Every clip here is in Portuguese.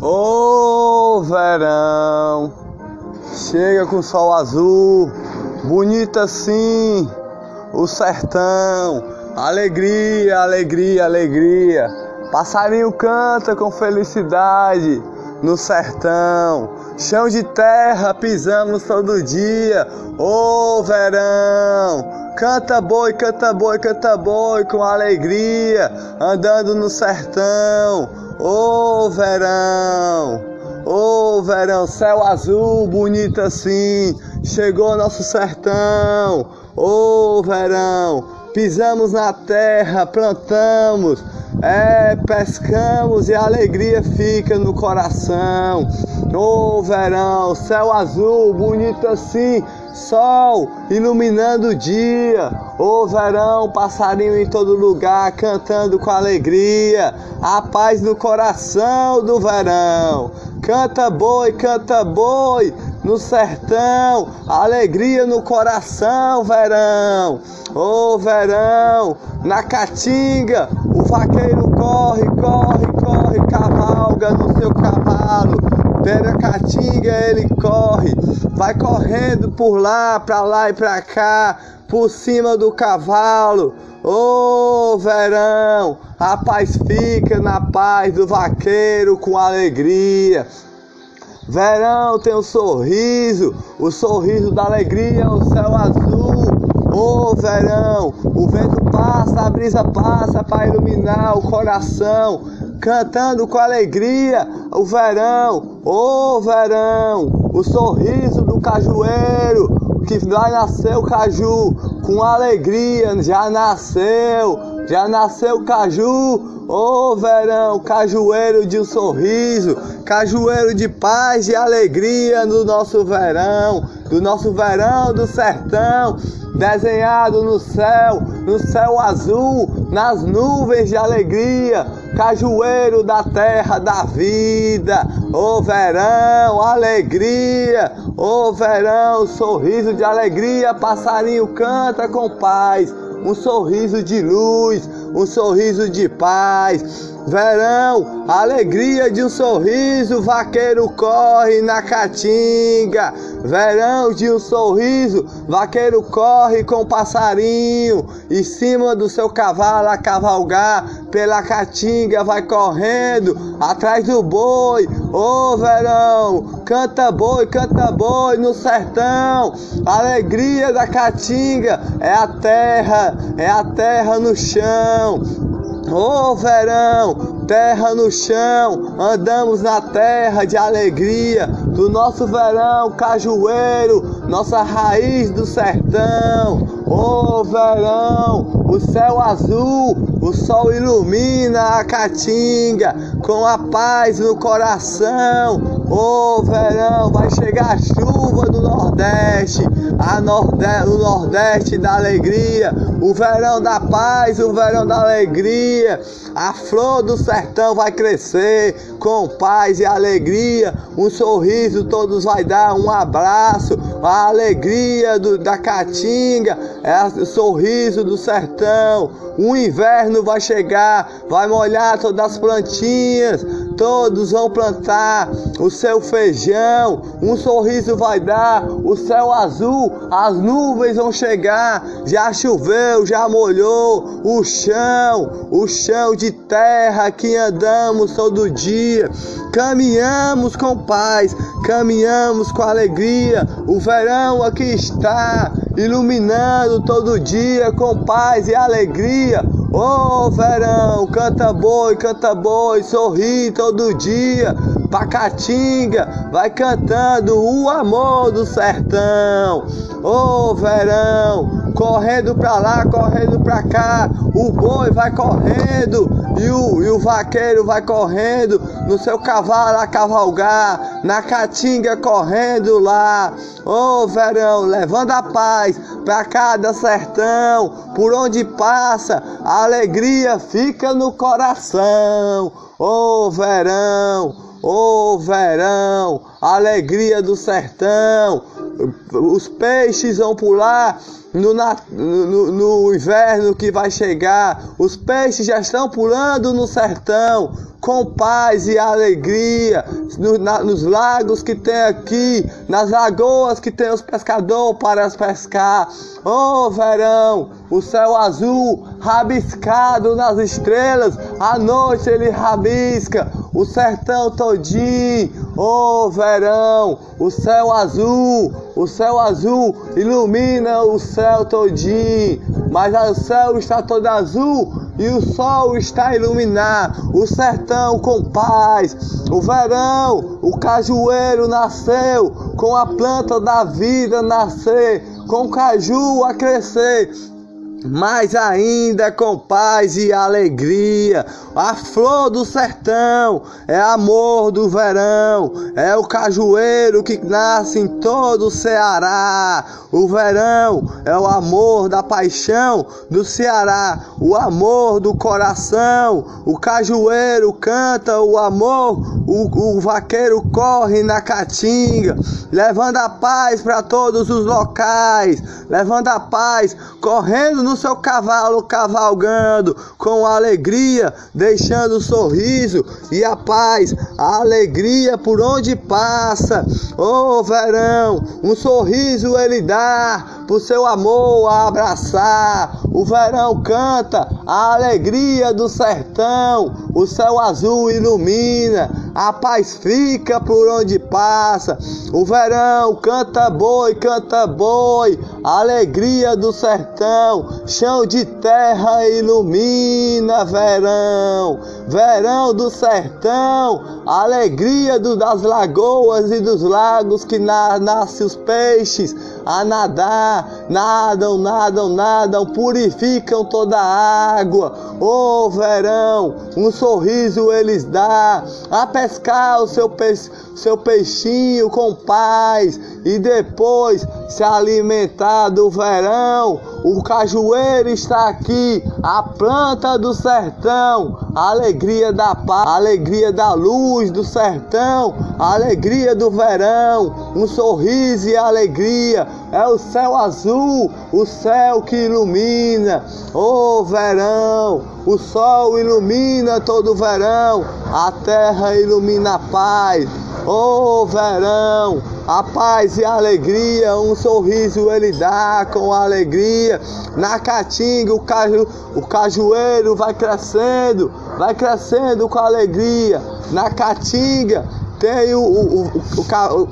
Ô verão, chega com sol azul, bonito assim, o sertão, alegria, alegria, alegria. Passarinho canta com felicidade no sertão, chão de terra pisamos todo dia. Ô verão, Canta boi, canta boi, canta boi com alegria, andando no sertão. Ô oh, verão, ô oh, verão, céu azul, bonito assim, chegou nosso sertão. Ô oh, verão, pisamos na terra, plantamos, é, pescamos e a alegria fica no coração. Ô verão, céu azul, bonito assim, sol iluminando o dia. Oh, verão, passarinho em todo lugar, cantando com alegria. A paz no coração do verão. Canta boi, canta boi no sertão, alegria no coração, verão. Ô verão, na caatinga, o vaqueiro corre, corre, corre, cavalga no seu cavalo. Pega a caatinga, ele corre, vai correndo por lá, pra lá e pra cá, por cima do cavalo. Ô oh, verão, a paz fica na paz do vaqueiro com alegria. Verão tem o um sorriso, o sorriso da alegria, o céu azul. Ô oh, verão, o vento passa, a brisa passa para iluminar o coração, cantando com alegria o verão. Ô oh, verão, o sorriso do cajueiro, que vai nascer o caju com alegria, já nasceu, já nasceu o caju. Ô oh, verão, cajueiro de um sorriso, cajueiro de paz e alegria no nosso verão, do nosso verão do sertão, desenhado no céu, no céu azul, nas nuvens de alegria, cajueiro da terra da vida. Ô oh, verão, alegria, ô oh, verão, sorriso de alegria, passarinho canta com paz um sorriso de luz, um sorriso de paz. Verão, alegria de um sorriso, vaqueiro corre na caatinga. Verão de um sorriso, vaqueiro corre com passarinho. Em cima do seu cavalo a cavalgar pela caatinga, vai correndo atrás do boi. Ô oh, verão, canta boi, canta boi no sertão. Alegria da caatinga é a terra, é a terra no chão. Ô oh, verão, terra no chão, andamos na terra de alegria do nosso verão cajueiro, nossa raiz do sertão. Ô oh, verão, o céu azul, o sol ilumina a caatinga com a paz no coração. Ô oh, verão, vai chegar a chuva do Nordeste, a nordeste, o Nordeste da alegria, o verão da paz, o verão da alegria. A flor do sertão vai crescer com paz e alegria. Um sorriso todos vai dar, um abraço, a alegria do, da caatinga, é o sorriso do sertão. O inverno vai chegar, vai molhar todas as plantinhas, todos vão plantar o seu feijão, um sorriso vai dar, o céu azul, as nuvens vão chegar, já choveu, já molhou o chão, o chão de terra que andamos todo dia, caminhamos com paz, caminhamos com alegria, o verão aqui está, iluminando todo dia com paz e alegria. Ô oh, verão, canta boi, canta boi, sorri todo dia. Pacatinga, vai cantando o amor do sertão. Ô oh, verão, correndo pra lá, correndo pra cá. O boi vai correndo e o, e o vaqueiro vai correndo no seu cavalo a cavalgar. Na caatinga correndo lá. Ô oh, verão, levando a paz pra cada sertão. Por onde passa, a alegria fica no coração. Ô oh, verão, ô oh, verão, alegria do sertão. Os peixes vão pular no, no, no, inverno que vai chegar. Os peixes já estão pulando no sertão. com paz e alegria, no, na, nos lagos que tem aqui, nas lagoas que tem os pescadores para pescar. Oh verão, o céu azul rabiscado nas estrelas, à noite ele rabisca o sertão todinho. Oh verão, o céu azul, o céu azul ilumina o céu todinho, mas o céu está todo azul e o sol está iluminado, o sertão com paz, o verão, o cajueiro nasceu, com a planta da vida nascer, com o caju a crescer, mais ainda com paz e alegria. A flor do sertão é amor do verão, é o cajueiro que nasce em todo o Ceará. O verão é o amor da paixão do Ceará, o amor do coração. O cajueiro canta o amor, o, o vaqueiro corre na caatinga, levando a paz para todos os locais, levando a paz, correndo no no seu cavalo cavalgando com alegria, deixando o sorriso e a paz, a alegria por onde passa. Oh verão, um sorriso ele dá por seu amor a abraçar. O verão canta a alegria do sertão, o céu azul ilumina, a paz fica por onde passa. O verão canta boi, canta boi, alegria do sertão, chão de terra ilumina verão, verão do sertão, alegria do, das lagoas e dos lagos que na, nasce os peixes a nadar, nadam, nadam, nadam, purificam toda a água. Oh verão, um sorriso eles dá, a pescar o seu, peixe, seu peixinho com paz e depois se alimentar do verão. O cajueiro está aqui, a planta do sertão, a alegria da paz, a alegria da luz do sertão, a alegria do verão, um sorriso e alegria. É o céu azul, o céu que ilumina. Oh verão, o sol ilumina todo o verão, a terra ilumina a paz. Oh verão, a paz e a alegria, um sorriso ele dá com alegria. Na caatinga o, caju, o cajueiro vai crescendo, vai crescendo com alegria. Na caatinga tem o, o, o, o,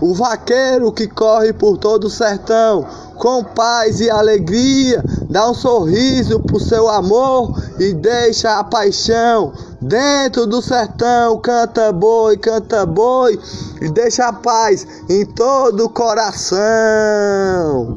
o vaqueiro que corre por todo o sertão com paz e alegria, dá um sorriso pro seu amor e deixa a paixão dentro do sertão. Canta boi, canta boi e deixa a paz em todo o coração.